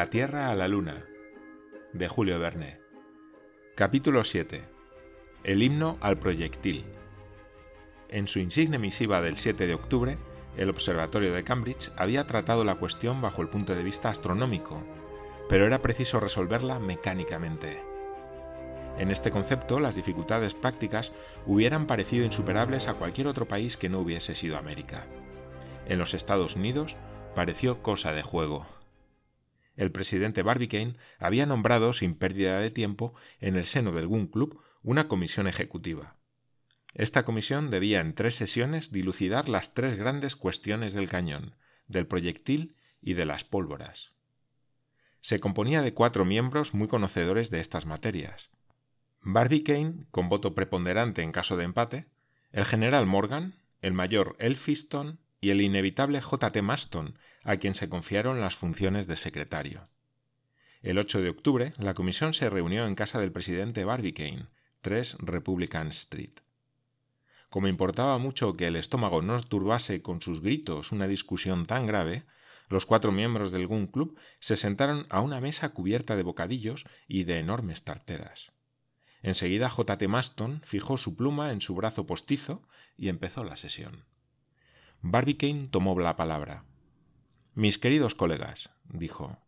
La Tierra a la Luna, de Julio Verne. Capítulo 7. El himno al proyectil. En su insigne misiva del 7 de octubre, el Observatorio de Cambridge había tratado la cuestión bajo el punto de vista astronómico, pero era preciso resolverla mecánicamente. En este concepto, las dificultades prácticas hubieran parecido insuperables a cualquier otro país que no hubiese sido América. En los Estados Unidos pareció cosa de juego el presidente Barbicane había nombrado, sin pérdida de tiempo, en el seno del Gun Club, una comisión ejecutiva. Esta comisión debía en tres sesiones dilucidar las tres grandes cuestiones del cañón, del proyectil y de las pólvoras. Se componía de cuatro miembros muy conocedores de estas materias. Barbicane, con voto preponderante en caso de empate, el general Morgan, el mayor Elphiston y el inevitable J. T. Maston, a quien se confiaron las funciones de secretario. El 8 de octubre, la comisión se reunió en casa del presidente Barbicane, 3 Republican Street. Como importaba mucho que el estómago no turbase con sus gritos una discusión tan grave, los cuatro miembros del Gun Club se sentaron a una mesa cubierta de bocadillos y de enormes tarteras. Enseguida J. T. Maston fijó su pluma en su brazo postizo y empezó la sesión. Barbicane tomó la palabra. Mis queridos colegas, dijo,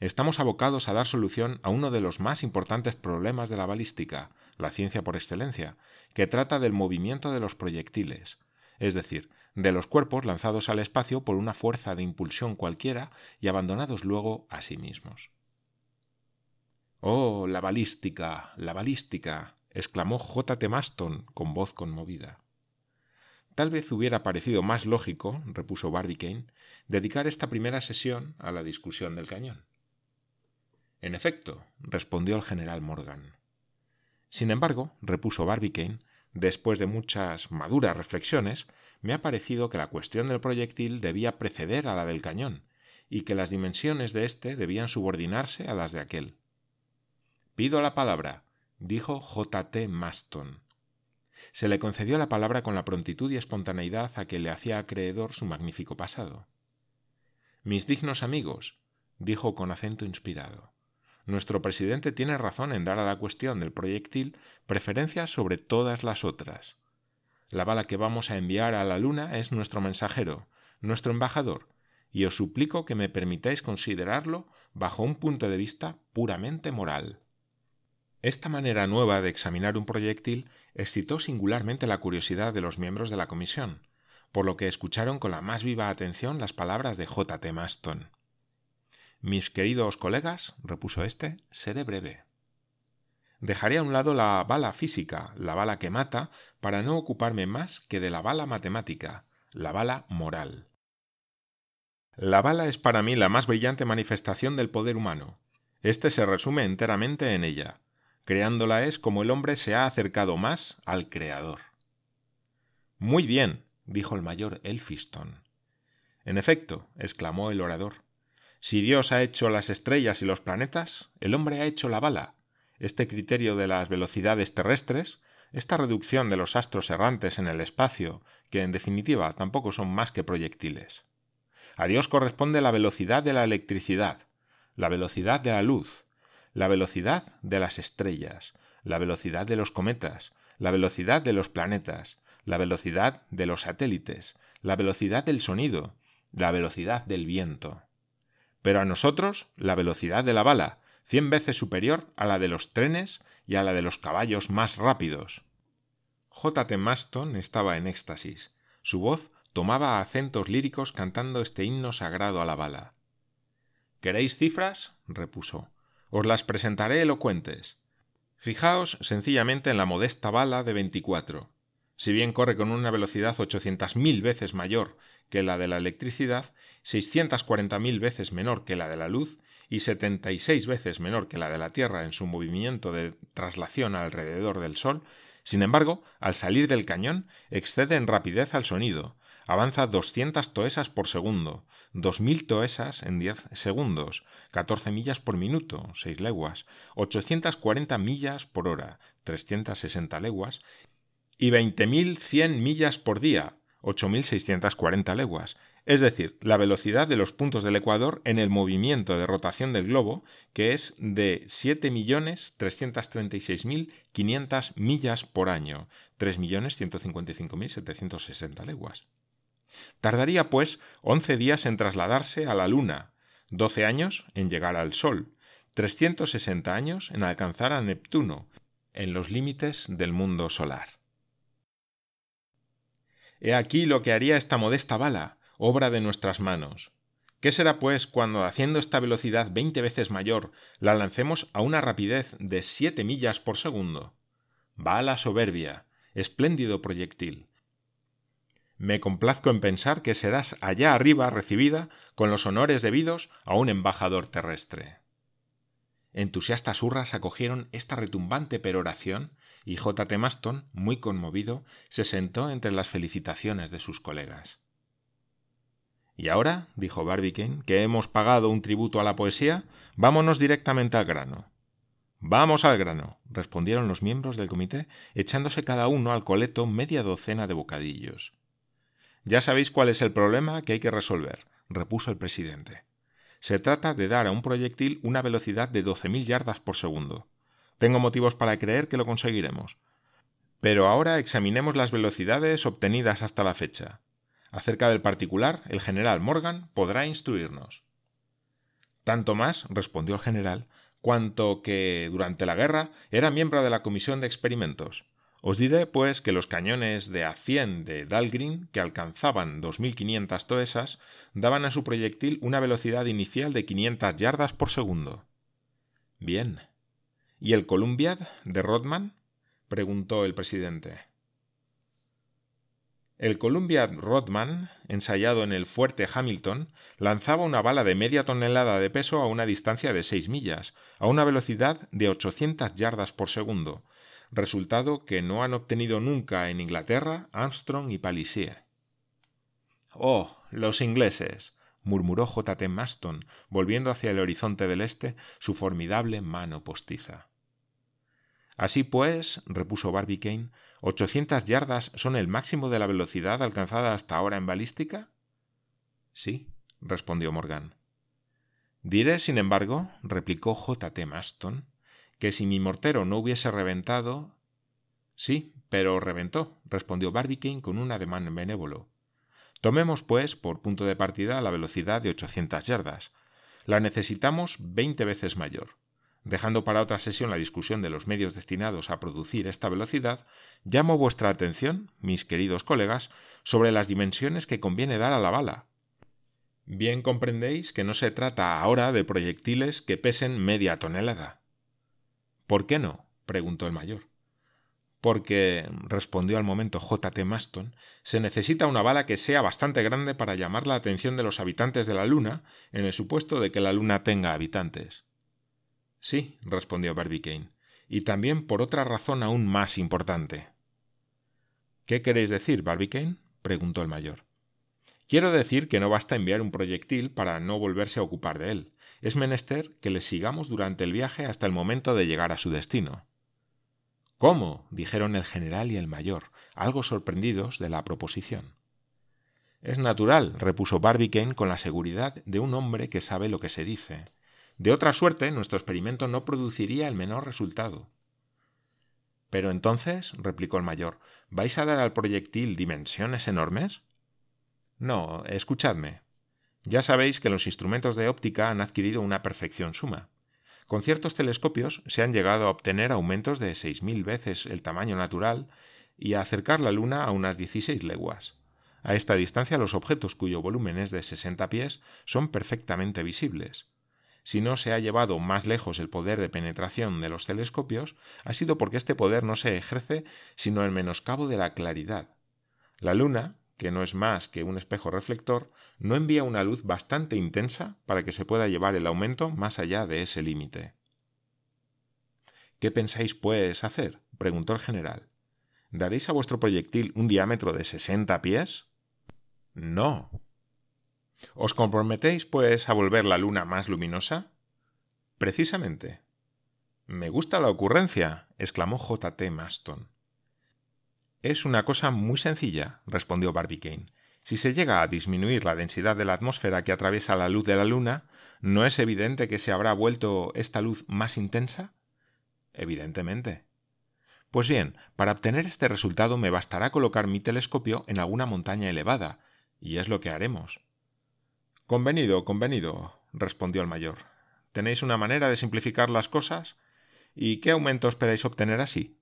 estamos abocados a dar solución a uno de los más importantes problemas de la balística, la ciencia por excelencia, que trata del movimiento de los proyectiles, es decir, de los cuerpos lanzados al espacio por una fuerza de impulsión cualquiera y abandonados luego a sí mismos. Oh, la balística, la balística, exclamó J. T. Maston con voz conmovida. Tal vez hubiera parecido más lógico, repuso Barbicane, dedicar esta primera sesión a la discusión del cañón. En efecto, respondió el general Morgan. Sin embargo, repuso Barbicane, después de muchas maduras reflexiones, me ha parecido que la cuestión del proyectil debía preceder a la del cañón, y que las dimensiones de éste debían subordinarse a las de aquel. Pido la palabra, dijo J. T. Maston. Se le concedió la palabra con la prontitud y espontaneidad a que le hacía acreedor su magnífico pasado. Mis dignos amigos, dijo con acento inspirado, nuestro presidente tiene razón en dar a la cuestión del proyectil preferencia sobre todas las otras. La bala que vamos a enviar a la luna es nuestro mensajero, nuestro embajador, y os suplico que me permitáis considerarlo bajo un punto de vista puramente moral. Esta manera nueva de examinar un proyectil excitó singularmente la curiosidad de los miembros de la comisión, por lo que escucharon con la más viva atención las palabras de J. T. Maston. Mis queridos colegas, repuso éste, seré breve. Dejaré a un lado la bala física, la bala que mata, para no ocuparme más que de la bala matemática, la bala moral. La bala es para mí la más brillante manifestación del poder humano. Este se resume enteramente en ella, Creándola es como el hombre se ha acercado más al Creador. Muy bien, dijo el mayor Elphiston. En efecto, exclamó el orador, si Dios ha hecho las estrellas y los planetas, el hombre ha hecho la bala. Este criterio de las velocidades terrestres, esta reducción de los astros errantes en el espacio, que en definitiva tampoco son más que proyectiles. A Dios corresponde la velocidad de la electricidad, la velocidad de la luz, la velocidad de las estrellas, la velocidad de los cometas, la velocidad de los planetas, la velocidad de los satélites, la velocidad del sonido, la velocidad del viento. Pero a nosotros la velocidad de la bala, cien veces superior a la de los trenes y a la de los caballos más rápidos. J. T. Maston estaba en éxtasis. Su voz tomaba acentos líricos cantando este himno sagrado a la bala. ¿Queréis cifras? repuso. Os las presentaré elocuentes. Fijaos sencillamente en la modesta bala de 24. Si bien corre con una velocidad mil veces mayor que la de la electricidad, mil veces menor que la de la luz y 76 veces menor que la de la Tierra en su movimiento de traslación alrededor del Sol, sin embargo, al salir del cañón, excede en rapidez al sonido, avanza 200 toesas por segundo, 2.000 toesas en 10 segundos, 14 millas por minuto, 6 leguas, 840 millas por hora, 360 leguas, y 20.100 millas por día, 8.640 leguas, es decir, la velocidad de los puntos del ecuador en el movimiento de rotación del globo, que es de 7.336.500 millas por año, 3.155.760 leguas. Tardaría, pues, 11 días en trasladarse a la Luna, 12 años en llegar al Sol, 360 años en alcanzar a Neptuno, en los límites del mundo solar. He aquí lo que haría esta modesta bala, obra de nuestras manos. ¿Qué será, pues, cuando, haciendo esta velocidad veinte veces mayor, la lancemos a una rapidez de siete millas por segundo? Va a la soberbia, espléndido proyectil. Me complazco en pensar que serás allá arriba recibida con los honores debidos a un embajador terrestre. Entusiastas hurras acogieron esta retumbante peroración y J. T. Maston, muy conmovido, se sentó entre las felicitaciones de sus colegas. Y ahora, dijo Barbicane, que hemos pagado un tributo a la poesía, vámonos directamente al grano. Vamos al grano, respondieron los miembros del comité, echándose cada uno al coleto media docena de bocadillos. Ya sabéis cuál es el problema que hay que resolver, repuso el presidente. Se trata de dar a un proyectil una velocidad de doce mil yardas por segundo. Tengo motivos para creer que lo conseguiremos. Pero ahora examinemos las velocidades obtenidas hasta la fecha. Acerca del particular, el general Morgan podrá instruirnos. Tanto más, respondió el general, cuanto que durante la guerra era miembro de la comisión de experimentos. Os diré, pues, que los cañones de A100 de Dahlgren, que alcanzaban 2.500 toesas, daban a su proyectil una velocidad inicial de 500 yardas por segundo. Bien. ¿Y el Columbiad de Rodman? preguntó el presidente. El Columbia Rodman, ensayado en el fuerte Hamilton, lanzaba una bala de media tonelada de peso a una distancia de seis millas, a una velocidad de 800 yardas por segundo, resultado que no han obtenido nunca en Inglaterra Armstrong y Palisier. Oh, los ingleses, murmuró J. T. Maston, volviendo hacia el horizonte del este su formidable mano postiza. Así pues, repuso Barbicane, ¿ochocientas yardas son el máximo de la velocidad alcanzada hasta ahora en balística? Sí, respondió Morgan. Diré, sin embargo, replicó J. T. Maston, que si mi mortero no hubiese reventado. Sí, pero reventó, respondió Barbicane con un ademán benévolo. Tomemos, pues, por punto de partida la velocidad de ochocientas yardas. La necesitamos veinte veces mayor. Dejando para otra sesión la discusión de los medios destinados a producir esta velocidad, llamo vuestra atención, mis queridos colegas, sobre las dimensiones que conviene dar a la bala. Bien comprendéis que no se trata ahora de proyectiles que pesen media tonelada. ¿Por qué no? preguntó el mayor. Porque, respondió al momento J. T. Maston, se necesita una bala que sea bastante grande para llamar la atención de los habitantes de la Luna, en el supuesto de que la Luna tenga habitantes. Sí, respondió Barbicane, y también por otra razón aún más importante. ¿Qué queréis decir, Barbicane? preguntó el mayor. Quiero decir que no basta enviar un proyectil para no volverse a ocupar de él. Es menester que le sigamos durante el viaje hasta el momento de llegar a su destino. ¿Cómo? dijeron el general y el mayor, algo sorprendidos de la proposición. Es natural, repuso Barbicane con la seguridad de un hombre que sabe lo que se dice. De otra suerte, nuestro experimento no produciría el menor resultado. Pero entonces, replicó el mayor, ¿vais a dar al proyectil dimensiones enormes? No, escuchadme. Ya sabéis que los instrumentos de óptica han adquirido una perfección suma. Con ciertos telescopios se han llegado a obtener aumentos de seis mil veces el tamaño natural y a acercar la Luna a unas dieciséis leguas. A esta distancia los objetos cuyo volumen es de sesenta pies son perfectamente visibles si no se ha llevado más lejos el poder de penetración de los telescopios, ha sido porque este poder no se ejerce sino en menoscabo de la claridad. La Luna, que no es más que un espejo reflector, no envía una luz bastante intensa para que se pueda llevar el aumento más allá de ese límite. ¿Qué pensáis, pues, hacer? preguntó el general. ¿Daréis a vuestro proyectil un diámetro de sesenta pies? No, ¿Os comprometéis, pues, a volver la luna más luminosa? Precisamente. Me gusta la ocurrencia, exclamó J. T. Maston. Es una cosa muy sencilla, respondió Barbicane. Si se llega a disminuir la densidad de la atmósfera que atraviesa la luz de la Luna, ¿no es evidente que se habrá vuelto esta luz más intensa? Evidentemente. Pues bien, para obtener este resultado me bastará colocar mi telescopio en alguna montaña elevada, y es lo que haremos. Convenido, convenido, respondió el mayor. ¿Tenéis una manera de simplificar las cosas? ¿Y qué aumento esperáis obtener así?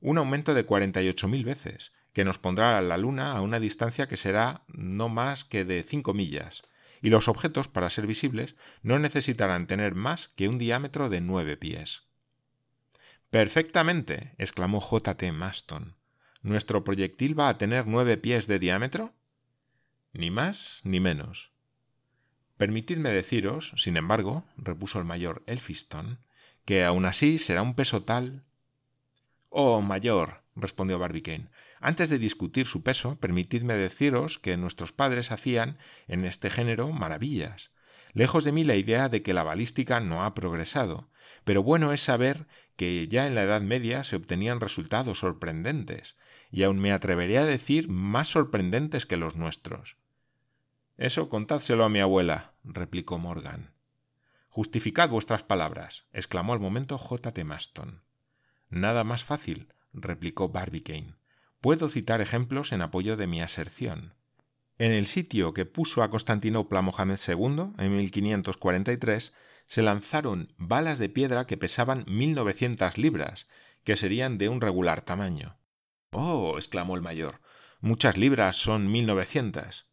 Un aumento de cuarenta y ocho mil veces, que nos pondrá a la Luna a una distancia que será no más que de cinco millas, y los objetos, para ser visibles, no necesitarán tener más que un diámetro de nueve pies. Perfectamente, exclamó J. T. Maston. ¿Nuestro proyectil va a tener nueve pies de diámetro? Ni más ni menos. Permitidme deciros, sin embargo, repuso el mayor Elphiston, que aun así será un peso tal. Oh, mayor, respondió Barbicane, antes de discutir su peso, permitidme deciros que nuestros padres hacían en este género maravillas. Lejos de mí la idea de que la balística no ha progresado, pero bueno es saber que ya en la Edad Media se obtenían resultados sorprendentes, y aun me atrevería a decir más sorprendentes que los nuestros. Eso contádselo a mi abuela, replicó Morgan. Justificad vuestras palabras, exclamó al momento J. T. Maston. Nada más fácil, replicó Barbicane. Puedo citar ejemplos en apoyo de mi aserción. En el sitio que puso a Constantinopla Mohamed II, en 1543, se lanzaron balas de piedra que pesaban mil novecientas libras, que serían de un regular tamaño. Oh. exclamó el mayor. Muchas libras son mil novecientas.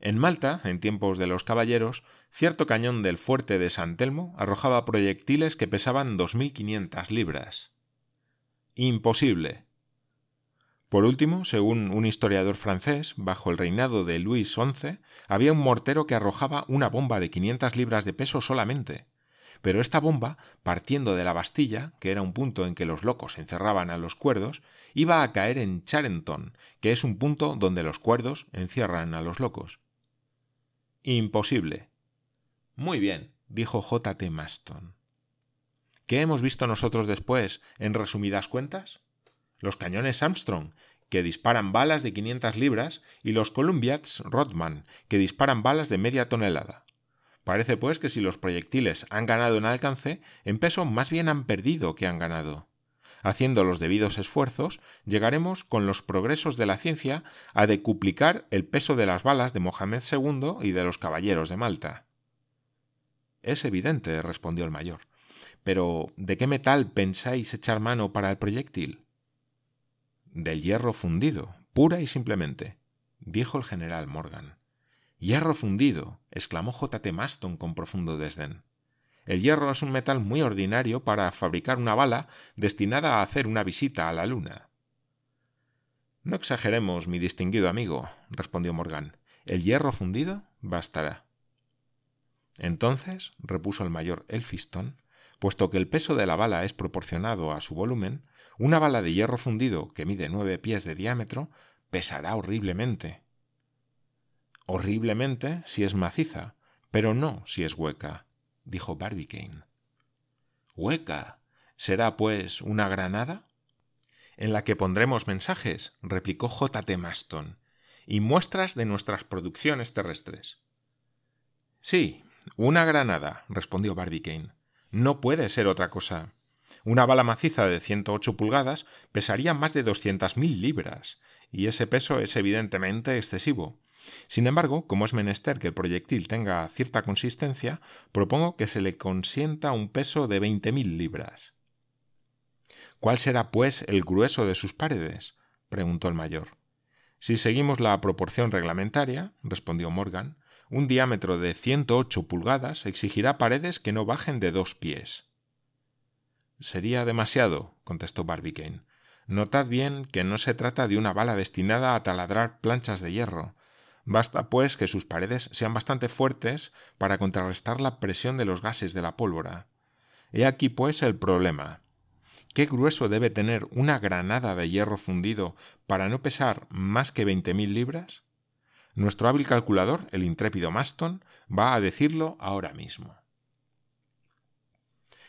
En Malta, en tiempos de los caballeros, cierto cañón del fuerte de San Telmo arrojaba proyectiles que pesaban dos mil quinientas libras. Imposible. Por último, según un historiador francés, bajo el reinado de Luis XI, había un mortero que arrojaba una bomba de quinientas libras de peso solamente. Pero esta bomba, partiendo de la Bastilla, que era un punto en que los locos encerraban a los cuerdos, iba a caer en Charenton, que es un punto donde los cuerdos encierran a los locos. Imposible. Muy bien, dijo J. T. Maston. ¿Qué hemos visto nosotros después, en resumidas cuentas? Los cañones Armstrong, que disparan balas de 500 libras, y los Columbiads Rodman, que disparan balas de media tonelada. Parece pues que si los proyectiles han ganado en alcance, en peso más bien han perdido que han ganado. Haciendo los debidos esfuerzos, llegaremos con los progresos de la ciencia a decuplicar el peso de las balas de Mohamed II y de los caballeros de Malta. Es evidente, respondió el mayor. Pero ¿de qué metal pensáis echar mano para el proyectil? Del hierro fundido, pura y simplemente, dijo el general Morgan. Hierro fundido, exclamó J. T. Maston con profundo desdén. El hierro es un metal muy ordinario para fabricar una bala destinada a hacer una visita a la luna. No exageremos, mi distinguido amigo, respondió Morgan. El hierro fundido bastará. Entonces, repuso el mayor Elphiston, puesto que el peso de la bala es proporcionado a su volumen, una bala de hierro fundido que mide nueve pies de diámetro pesará horriblemente. Horriblemente si es maciza, pero no si es hueca dijo Barbicane. Hueca. ¿Será, pues, una granada? En la que pondremos mensajes, replicó J. T. Maston, y muestras de nuestras producciones terrestres. Sí, una granada, respondió Barbicane. No puede ser otra cosa. Una bala maciza de 108 pulgadas pesaría más de doscientas mil libras, y ese peso es evidentemente excesivo. Sin embargo, como es menester que el proyectil tenga cierta consistencia, propongo que se le consienta un peso de veinte mil libras. ¿Cuál será, pues, el grueso de sus paredes? preguntó el mayor. Si seguimos la proporción reglamentaria, respondió Morgan, un diámetro de ciento ocho pulgadas exigirá paredes que no bajen de dos pies. Sería demasiado, contestó Barbicane. Notad bien que no se trata de una bala destinada a taladrar planchas de hierro, Basta, pues, que sus paredes sean bastante fuertes para contrarrestar la presión de los gases de la pólvora. He aquí, pues, el problema. ¿Qué grueso debe tener una granada de hierro fundido para no pesar más que veinte mil libras? Nuestro hábil calculador, el intrépido Maston, va a decirlo ahora mismo.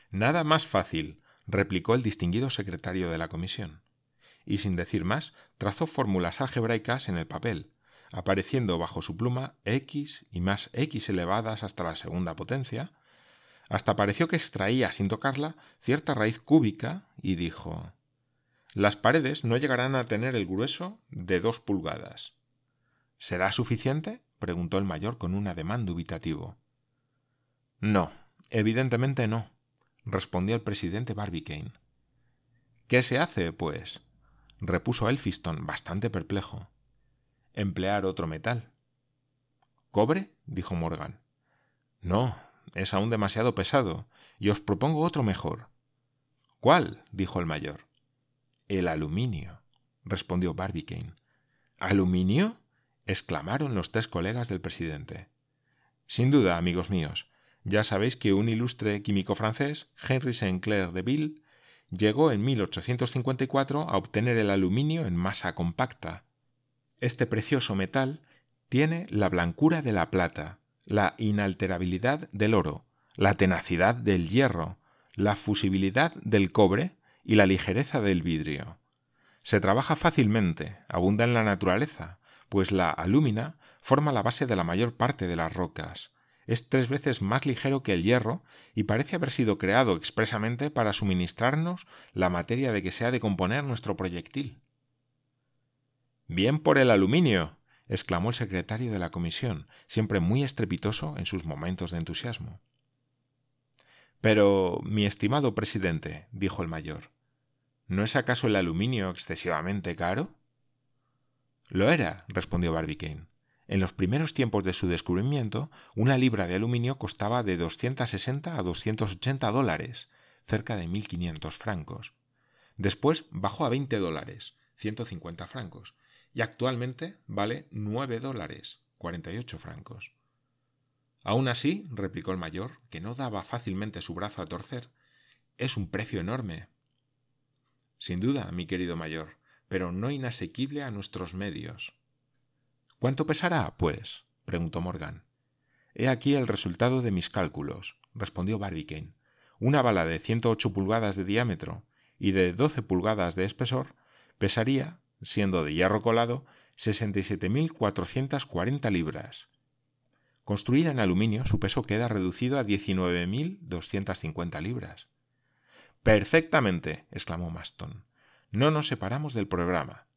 Nada más fácil, replicó el distinguido secretario de la comisión. y sin decir más, trazó fórmulas algebraicas en el papel, apareciendo bajo su pluma x y más x elevadas hasta la segunda potencia, hasta pareció que extraía, sin tocarla, cierta raíz cúbica y dijo Las paredes no llegarán a tener el grueso de dos pulgadas. ¿Será suficiente? preguntó el mayor con un ademán dubitativo. No, evidentemente no, respondió el presidente Barbicane. ¿Qué se hace, pues? repuso Elphiston, bastante perplejo. Emplear otro metal. ¿Cobre? dijo Morgan. No, es aún demasiado pesado, y os propongo otro mejor. ¿Cuál? dijo el mayor. El aluminio, respondió Barbicane. ¿Aluminio? exclamaron los tres colegas del presidente. Sin duda, amigos míos. Ya sabéis que un ilustre químico francés, Henry Sinclair de Ville, llegó en 1854 a obtener el aluminio en masa compacta. Este precioso metal tiene la blancura de la plata, la inalterabilidad del oro, la tenacidad del hierro, la fusibilidad del cobre y la ligereza del vidrio. Se trabaja fácilmente, abunda en la naturaleza, pues la alúmina forma la base de la mayor parte de las rocas. Es tres veces más ligero que el hierro y parece haber sido creado expresamente para suministrarnos la materia de que se ha de componer nuestro proyectil. Bien por el aluminio, exclamó el secretario de la comisión, siempre muy estrepitoso en sus momentos de entusiasmo. Pero, mi estimado presidente, dijo el mayor, ¿no es acaso el aluminio excesivamente caro? Lo era, respondió Barbicane. En los primeros tiempos de su descubrimiento, una libra de aluminio costaba de 260 a 280 dólares, cerca de 1.500 francos. Después bajó a 20 dólares, 150 francos, y actualmente vale 9 dólares, 48 francos. Aún así, replicó el mayor, que no daba fácilmente su brazo a torcer, es un precio enorme. Sin duda, mi querido mayor, pero no inasequible a nuestros medios. ¿Cuánto pesará, pues? preguntó Morgan. He aquí el resultado de mis cálculos, respondió Barbicane. Una bala de 108 pulgadas de diámetro y de 12 pulgadas de espesor pesaría, siendo de hierro colado, 67.440 libras. Construida en aluminio, su peso queda reducido a 19.250 libras. Perfectamente, exclamó Maston. No nos separamos del programa.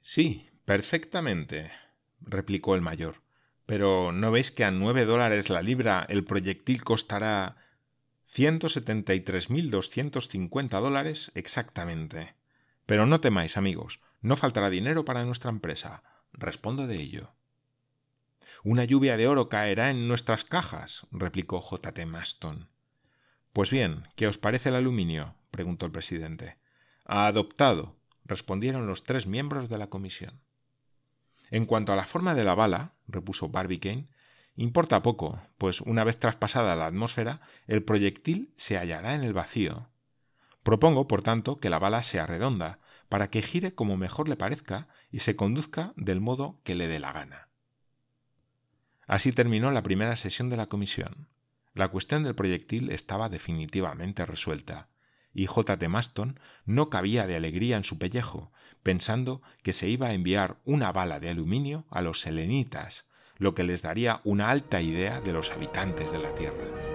Sí, perfectamente, replicó el mayor. Pero ¿no veis que a nueve dólares la libra el proyectil costará ciento setenta y tres mil doscientos cincuenta dólares exactamente? Pero no temáis, amigos, no faltará dinero para nuestra empresa. Respondo de ello. Una lluvia de oro caerá en nuestras cajas, replicó J. T. Maston. Pues bien, ¿qué os parece el aluminio? preguntó el presidente. Adoptado, respondieron los tres miembros de la comisión. En cuanto a la forma de la bala, repuso Barbicane, importa poco, pues una vez traspasada la atmósfera, el proyectil se hallará en el vacío. Propongo, por tanto, que la bala sea redonda, para que gire como mejor le parezca y se conduzca del modo que le dé la gana. Así terminó la primera sesión de la comisión. La cuestión del proyectil estaba definitivamente resuelta, y J. T. Maston no cabía de alegría en su pellejo, pensando que se iba a enviar una bala de aluminio a los selenitas, lo que les daría una alta idea de los habitantes de la Tierra.